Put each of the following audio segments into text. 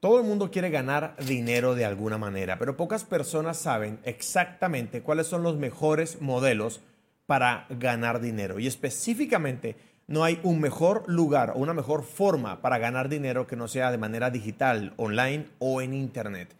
Todo el mundo quiere ganar dinero de alguna manera, pero pocas personas saben exactamente cuáles son los mejores modelos para ganar dinero. Y específicamente, no hay un mejor lugar o una mejor forma para ganar dinero que no sea de manera digital, online o en Internet.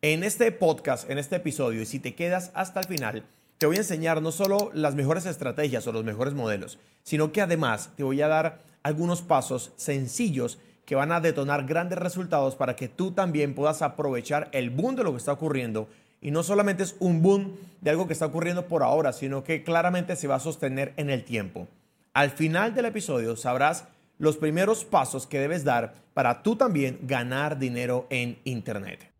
En este podcast, en este episodio, y si te quedas hasta el final, te voy a enseñar no solo las mejores estrategias o los mejores modelos, sino que además te voy a dar algunos pasos sencillos que van a detonar grandes resultados para que tú también puedas aprovechar el boom de lo que está ocurriendo. Y no solamente es un boom de algo que está ocurriendo por ahora, sino que claramente se va a sostener en el tiempo. Al final del episodio sabrás los primeros pasos que debes dar para tú también ganar dinero en Internet.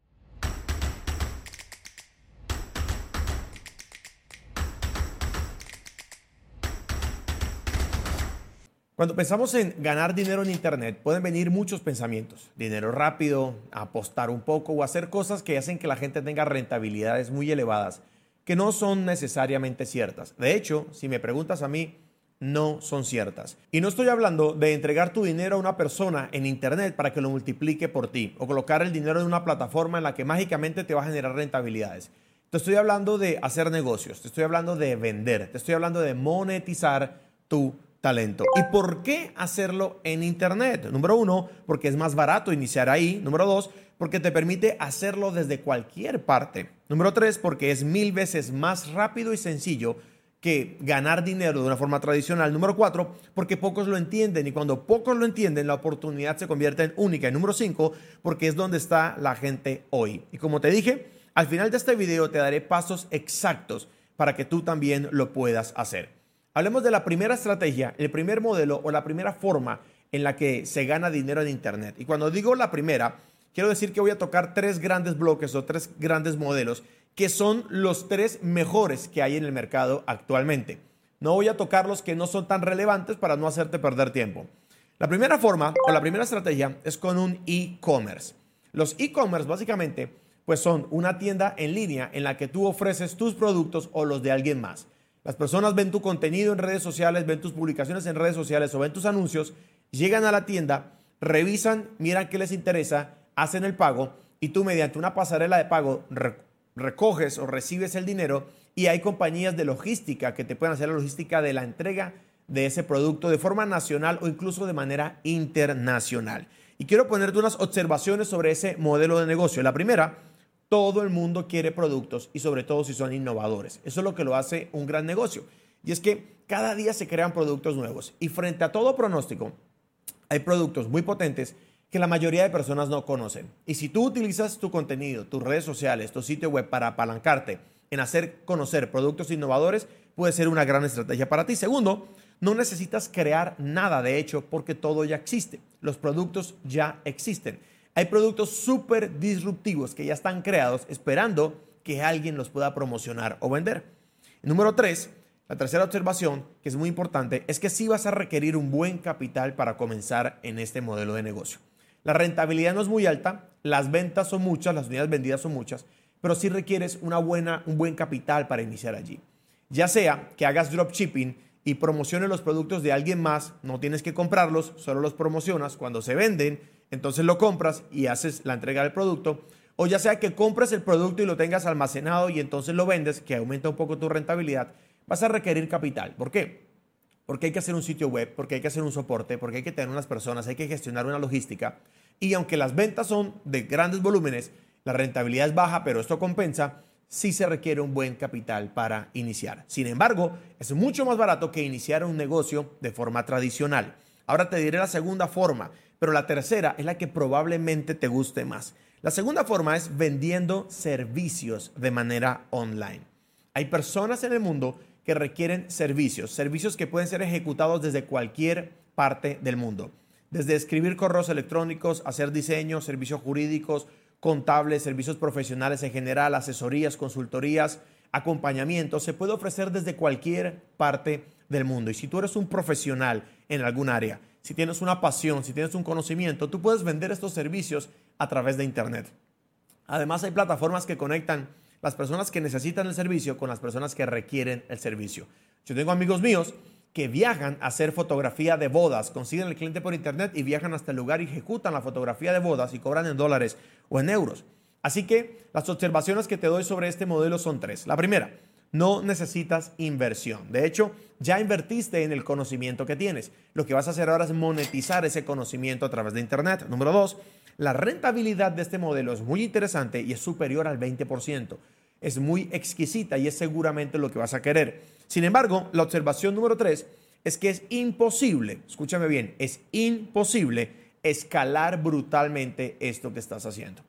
Cuando pensamos en ganar dinero en Internet, pueden venir muchos pensamientos. Dinero rápido, apostar un poco o hacer cosas que hacen que la gente tenga rentabilidades muy elevadas, que no son necesariamente ciertas. De hecho, si me preguntas a mí, no son ciertas. Y no estoy hablando de entregar tu dinero a una persona en Internet para que lo multiplique por ti o colocar el dinero en una plataforma en la que mágicamente te va a generar rentabilidades. Te estoy hablando de hacer negocios, te estoy hablando de vender, te estoy hablando de monetizar tu talento. ¿Y por qué hacerlo en Internet? Número uno, porque es más barato iniciar ahí. Número dos, porque te permite hacerlo desde cualquier parte. Número tres, porque es mil veces más rápido y sencillo que ganar dinero de una forma tradicional. Número cuatro, porque pocos lo entienden y cuando pocos lo entienden, la oportunidad se convierte en única. Y número cinco, porque es donde está la gente hoy. Y como te dije, al final de este video te daré pasos exactos para que tú también lo puedas hacer. Hablemos de la primera estrategia, el primer modelo o la primera forma en la que se gana dinero en Internet. Y cuando digo la primera, quiero decir que voy a tocar tres grandes bloques o tres grandes modelos que son los tres mejores que hay en el mercado actualmente. No voy a tocar los que no son tan relevantes para no hacerte perder tiempo. La primera forma o la primera estrategia es con un e-commerce. Los e-commerce básicamente pues son una tienda en línea en la que tú ofreces tus productos o los de alguien más. Las personas ven tu contenido en redes sociales, ven tus publicaciones en redes sociales o ven tus anuncios, llegan a la tienda, revisan, miran qué les interesa, hacen el pago y tú mediante una pasarela de pago recoges o recibes el dinero y hay compañías de logística que te pueden hacer la logística de la entrega de ese producto de forma nacional o incluso de manera internacional. Y quiero ponerte unas observaciones sobre ese modelo de negocio. La primera todo el mundo quiere productos y sobre todo si son innovadores. Eso es lo que lo hace un gran negocio. Y es que cada día se crean productos nuevos y frente a todo pronóstico, hay productos muy potentes que la mayoría de personas no conocen. Y si tú utilizas tu contenido, tus redes sociales, tu sitio web para apalancarte en hacer conocer productos innovadores, puede ser una gran estrategia para ti. Segundo, no necesitas crear nada de hecho porque todo ya existe. Los productos ya existen. Hay productos súper disruptivos que ya están creados esperando que alguien los pueda promocionar o vender. número tres, la tercera observación, que es muy importante, es que sí vas a requerir un buen capital para comenzar en este modelo de negocio. La rentabilidad no es muy alta, las ventas son muchas, las unidades vendidas son muchas, pero sí requieres una buena, un buen capital para iniciar allí. Ya sea que hagas dropshipping y promociones los productos de alguien más, no tienes que comprarlos, solo los promocionas. Cuando se venden, entonces lo compras y haces la entrega del producto. O ya sea que compres el producto y lo tengas almacenado y entonces lo vendes, que aumenta un poco tu rentabilidad, vas a requerir capital. ¿Por qué? Porque hay que hacer un sitio web, porque hay que hacer un soporte, porque hay que tener unas personas, hay que gestionar una logística. Y aunque las ventas son de grandes volúmenes, la rentabilidad es baja, pero esto compensa, sí se requiere un buen capital para iniciar. Sin embargo, es mucho más barato que iniciar un negocio de forma tradicional. Ahora te diré la segunda forma pero la tercera es la que probablemente te guste más. La segunda forma es vendiendo servicios de manera online. Hay personas en el mundo que requieren servicios, servicios que pueden ser ejecutados desde cualquier parte del mundo. Desde escribir correos electrónicos, hacer diseños, servicios jurídicos, contables, servicios profesionales en general, asesorías, consultorías, acompañamiento, se puede ofrecer desde cualquier parte del mundo. Y si tú eres un profesional en algún área, si tienes una pasión, si tienes un conocimiento, tú puedes vender estos servicios a través de Internet. Además, hay plataformas que conectan las personas que necesitan el servicio con las personas que requieren el servicio. Yo tengo amigos míos que viajan a hacer fotografía de bodas, consiguen el cliente por internet y viajan hasta el lugar y ejecutan la fotografía de bodas y cobran en dólares o en euros. Así que las observaciones que te doy sobre este modelo son tres. La primera, no necesitas inversión. De hecho, ya invertiste en el conocimiento que tienes. Lo que vas a hacer ahora es monetizar ese conocimiento a través de Internet. Número dos, la rentabilidad de este modelo es muy interesante y es superior al 20%. Es muy exquisita y es seguramente lo que vas a querer. Sin embargo, la observación número tres es que es imposible, escúchame bien, es imposible escalar brutalmente esto que estás haciendo.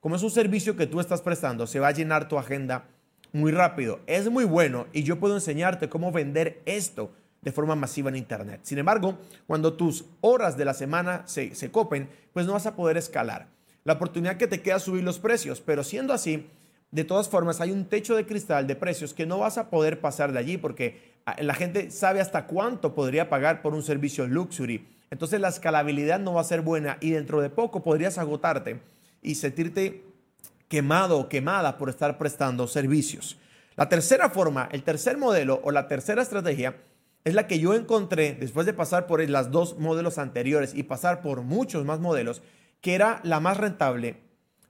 Como es un servicio que tú estás prestando, se va a llenar tu agenda muy rápido. Es muy bueno y yo puedo enseñarte cómo vender esto de forma masiva en Internet. Sin embargo, cuando tus horas de la semana se, se copen, pues no vas a poder escalar. La oportunidad que te queda es subir los precios, pero siendo así, de todas formas hay un techo de cristal de precios que no vas a poder pasar de allí porque ah, la gente sabe hasta cuánto podría pagar por un servicio luxury. Entonces la escalabilidad no va a ser buena y dentro de poco podrías agotarte y sentirte quemado o quemada por estar prestando servicios. La tercera forma, el tercer modelo o la tercera estrategia es la que yo encontré después de pasar por las dos modelos anteriores y pasar por muchos más modelos, que era la más rentable,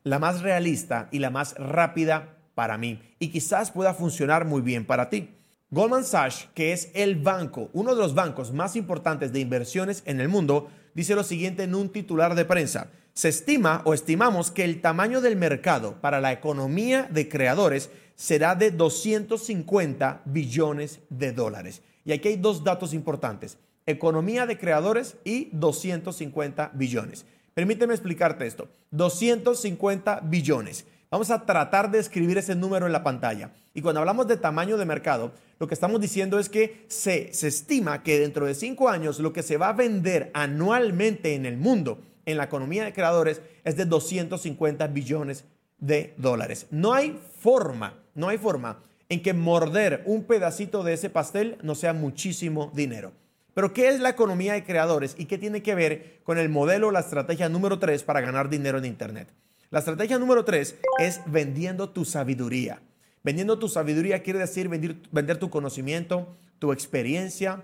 la más realista y la más rápida para mí. Y quizás pueda funcionar muy bien para ti. Goldman Sachs, que es el banco, uno de los bancos más importantes de inversiones en el mundo, dice lo siguiente en un titular de prensa. Se estima o estimamos que el tamaño del mercado para la economía de creadores será de 250 billones de dólares. Y aquí hay dos datos importantes. Economía de creadores y 250 billones. Permíteme explicarte esto. 250 billones. Vamos a tratar de escribir ese número en la pantalla. Y cuando hablamos de tamaño de mercado, lo que estamos diciendo es que se, se estima que dentro de cinco años lo que se va a vender anualmente en el mundo en la economía de creadores es de 250 billones de dólares. No hay forma, no hay forma en que morder un pedacito de ese pastel no sea muchísimo dinero. Pero ¿qué es la economía de creadores y qué tiene que ver con el modelo, la estrategia número 3 para ganar dinero en Internet? La estrategia número 3 es vendiendo tu sabiduría. Vendiendo tu sabiduría quiere decir vender, tu conocimiento, tu experiencia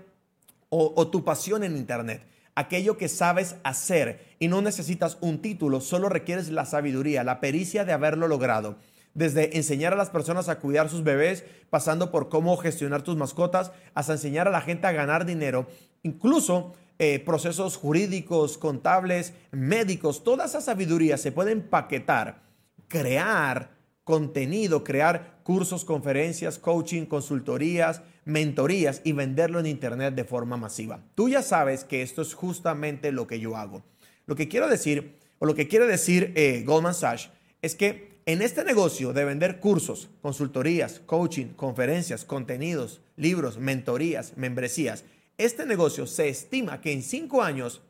o tu pasión en Internet aquello que sabes hacer y no necesitas un título, solo requieres la sabiduría, la pericia de haberlo logrado. Desde enseñar a las personas a cuidar sus bebés, pasando por cómo gestionar tus mascotas, hasta enseñar a la gente a ganar dinero, incluso eh, procesos jurídicos, contables, médicos, toda esa sabiduría se puede empaquetar, crear contenido, crear cursos, conferencias, coaching, consultorías, mentorías y venderlo en Internet de forma masiva. Tú ya sabes que esto es justamente lo que yo hago. Lo que quiero decir, o lo que quiere decir eh, Goldman Sachs, es que en este negocio de vender cursos, consultorías, coaching, conferencias, contenidos, libros, mentorías, membresías, este negocio se estima que en cinco años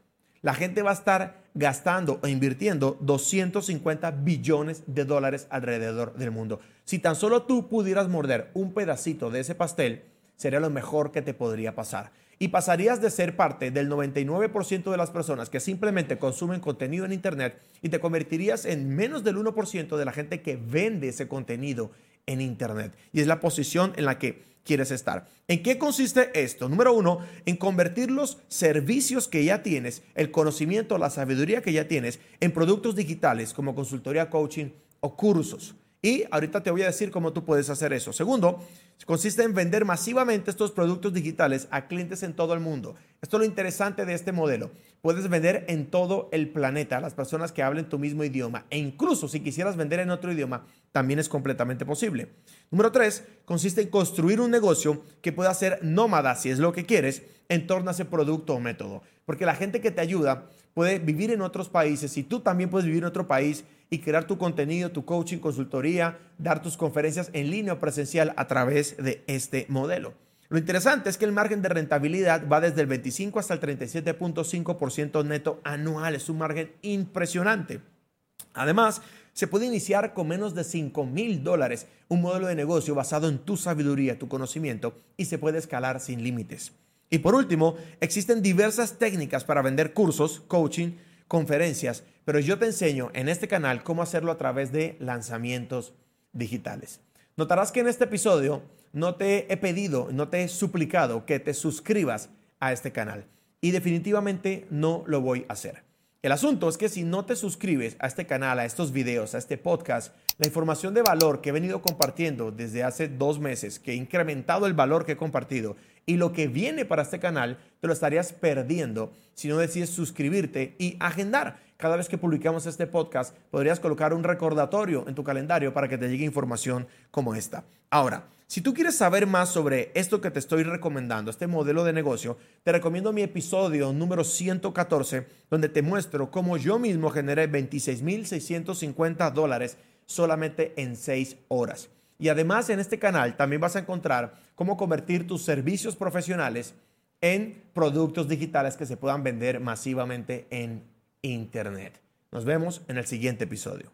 la gente va a estar gastando o invirtiendo 250 billones de dólares alrededor del mundo. Si tan solo tú pudieras morder un pedacito de ese pastel, sería lo mejor que te podría pasar. Y pasarías de ser parte del 99% de las personas que simplemente consumen contenido en Internet y te convertirías en menos del 1% de la gente que vende ese contenido en Internet. Y es la posición en la que quieres estar. ¿En qué consiste esto? Número uno, en convertir los servicios que ya tienes, el conocimiento, la sabiduría que ya tienes, en productos digitales como consultoría, coaching o cursos. Y ahorita te voy a decir cómo tú puedes hacer eso. Segundo, consiste en vender masivamente estos productos digitales a clientes en todo el mundo. Esto es lo interesante de este modelo. Puedes vender en todo el planeta a las personas que hablen tu mismo idioma. E incluso si quisieras vender en otro idioma, también es completamente posible. Número tres, consiste en construir un negocio que pueda ser nómada, si es lo que quieres, en torno a ese producto o método. Porque la gente que te ayuda puede vivir en otros países y tú también puedes vivir en otro país y crear tu contenido, tu coaching, consultoría, dar tus conferencias en línea o presencial a través de este modelo. Lo interesante es que el margen de rentabilidad va desde el 25 hasta el 37.5% neto anual. Es un margen impresionante. Además, se puede iniciar con menos de 5 mil dólares un modelo de negocio basado en tu sabiduría, tu conocimiento y se puede escalar sin límites. Y por último, existen diversas técnicas para vender cursos, coaching, conferencias, pero yo te enseño en este canal cómo hacerlo a través de lanzamientos digitales. Notarás que en este episodio no te he pedido, no te he suplicado que te suscribas a este canal. Y definitivamente no lo voy a hacer. El asunto es que si no te suscribes a este canal, a estos videos, a este podcast, la información de valor que he venido compartiendo desde hace dos meses, que he incrementado el valor que he compartido y lo que viene para este canal, te lo estarías perdiendo si no decides suscribirte y agendar. Cada vez que publicamos este podcast, podrías colocar un recordatorio en tu calendario para que te llegue información como esta. Ahora, si tú quieres saber más sobre esto que te estoy recomendando, este modelo de negocio, te recomiendo mi episodio número 114, donde te muestro cómo yo mismo generé 26.650 dólares solamente en 6 horas. Y además en este canal también vas a encontrar cómo convertir tus servicios profesionales en productos digitales que se puedan vender masivamente en Internet. Nos vemos en el siguiente episodio.